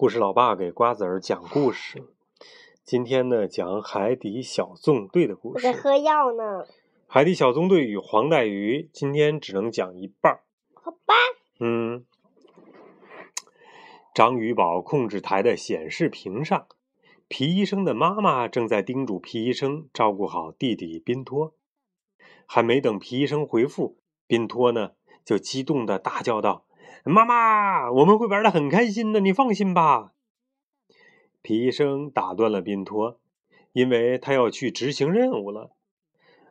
故事老爸给瓜子儿讲故事。今天呢，讲海底小纵队的故事。我在喝药呢。海底小纵队与黄带鱼，今天只能讲一半儿。好吧。嗯。章鱼堡控制台的显示屏上，皮医生的妈妈正在叮嘱皮医生照顾好弟弟宾托。还没等皮医生回复，宾托呢就激动的大叫道。妈妈，我们会玩的很开心的，你放心吧。皮医生打断了宾托，因为他要去执行任务了。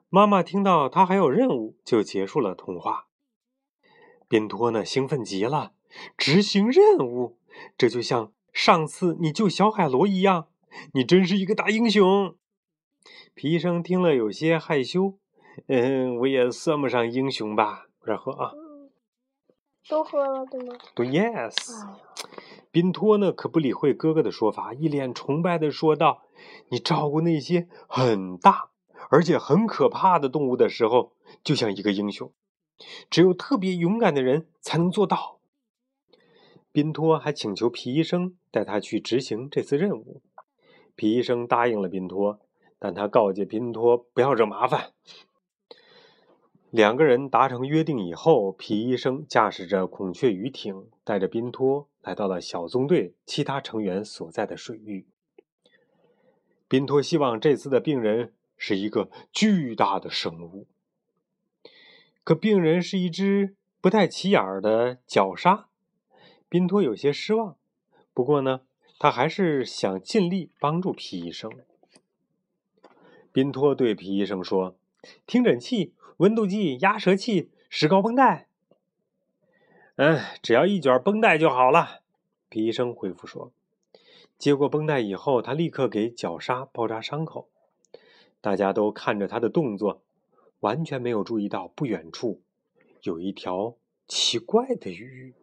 妈妈听到他还有任务，就结束了通话。宾托呢，兴奋极了，执行任务，这就像上次你救小海螺一样，你真是一个大英雄。皮医生听了有些害羞，嗯，我也算不上英雄吧，然后啊。都喝了对吗？对，yes。宾托呢，可不理会哥哥的说法，一脸崇拜的说道：“你照顾那些很大而且很可怕的动物的时候，就像一个英雄。只有特别勇敢的人才能做到。”宾托还请求皮医生带他去执行这次任务。皮医生答应了宾托，但他告诫宾托不要惹麻烦。两个人达成约定以后，皮医生驾驶着孔雀鱼艇，带着宾托来到了小纵队其他成员所在的水域。宾托希望这次的病人是一个巨大的生物，可病人是一只不太起眼的角鲨。宾托有些失望，不过呢，他还是想尽力帮助皮医生。宾托对皮医生说：“听诊器。”温度计、压舌器、石膏绷带，嗯，只要一卷绷带就好了。皮医生回复说：“接过绷带以后，他立刻给绞杀包扎伤口。大家都看着他的动作，完全没有注意到不远处有一条奇怪的鱼。”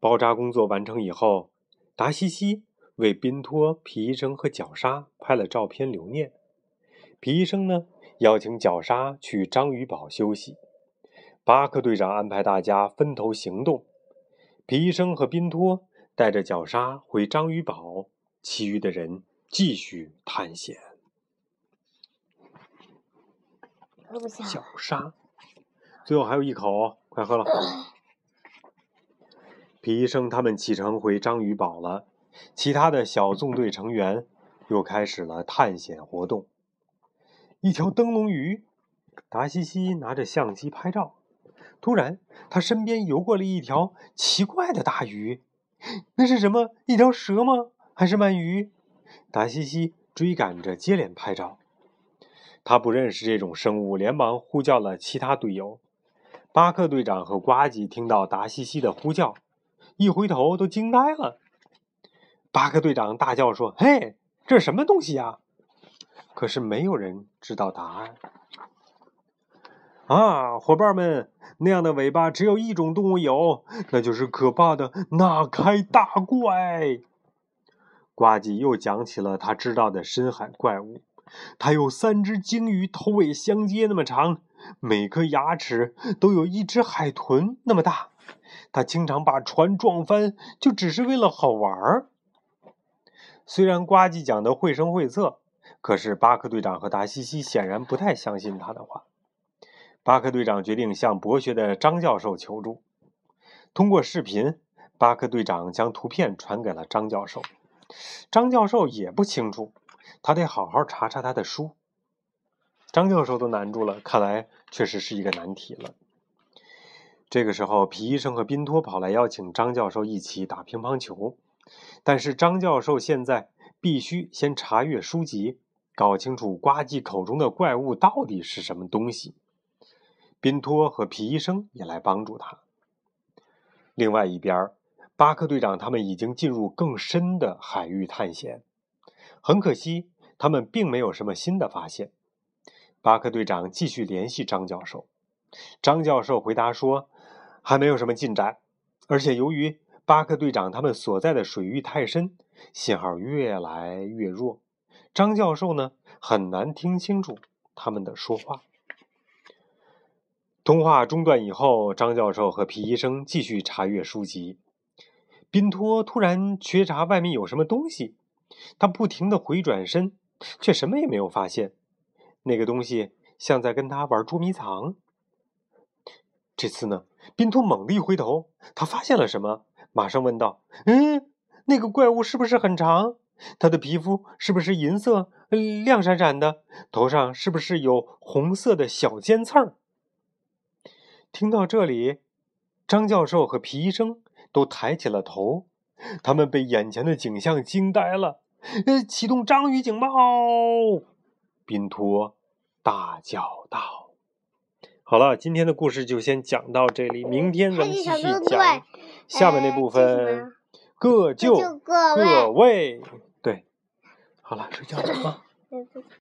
包扎工作完成以后，达西西为宾托、皮医生和绞杀拍了照片留念。皮医生呢？邀请绞杀去章鱼堡休息。巴克队长安排大家分头行动。皮医生和宾托带着绞杀回章鱼堡，其余的人继续探险。绞杀，最后还有一口，快喝了。皮医生他们启程回章鱼堡了。其他的小纵队成员又开始了探险活动。一条灯笼鱼，达西西拿着相机拍照。突然，他身边游过了一条奇怪的大鱼。那是什么？一条蛇吗？还是鳗鱼？达西西追赶着，接连拍照。他不认识这种生物，连忙呼叫了其他队友。巴克队长和呱吉听到达西西的呼叫，一回头都惊呆了。巴克队长大叫说：“嘿，这是什么东西呀？”可是没有人知道答案。啊，伙伴们，那样的尾巴只有一种动物有，那就是可怕的纳开大怪。呱唧又讲起了他知道的深海怪物。它有三只鲸鱼头尾相接那么长，每颗牙齿都有一只海豚那么大。它经常把船撞翻，就只是为了好玩儿。虽然呱唧讲的绘声绘色。可是巴克队长和达西西显然不太相信他的话。巴克队长决定向博学的张教授求助。通过视频，巴克队长将图片传给了张教授。张教授也不清楚，他得好好查查他的书。张教授都难住了，看来确实是一个难题了。这个时候，皮医生和宾托跑来邀请张教授一起打乒乓球，但是张教授现在必须先查阅书籍。搞清楚呱唧口中的怪物到底是什么东西。宾托和皮医生也来帮助他。另外一边，巴克队长他们已经进入更深的海域探险。很可惜，他们并没有什么新的发现。巴克队长继续联系张教授，张教授回答说，还没有什么进展，而且由于巴克队长他们所在的水域太深，信号越来越弱。张教授呢，很难听清楚他们的说话。通话中断以后，张教授和皮医生继续查阅书籍。宾托突然觉察外面有什么东西，他不停的回转身，却什么也没有发现。那个东西像在跟他玩捉迷藏。这次呢，宾托猛地一回头，他发现了什么，马上问道：“嗯，那个怪物是不是很长？它的皮肤是不是银色、亮闪闪的？头上是不是有红色的小尖刺儿？”听到这里，张教授和皮医生都抬起了头，他们被眼前的景象惊呆了。呃，启动章鱼警报！宾托大叫道：“好了，今天的故事就先讲到这里，明天咱们继续讲下面那部分。各就各位，对，好了，睡觉了啊。”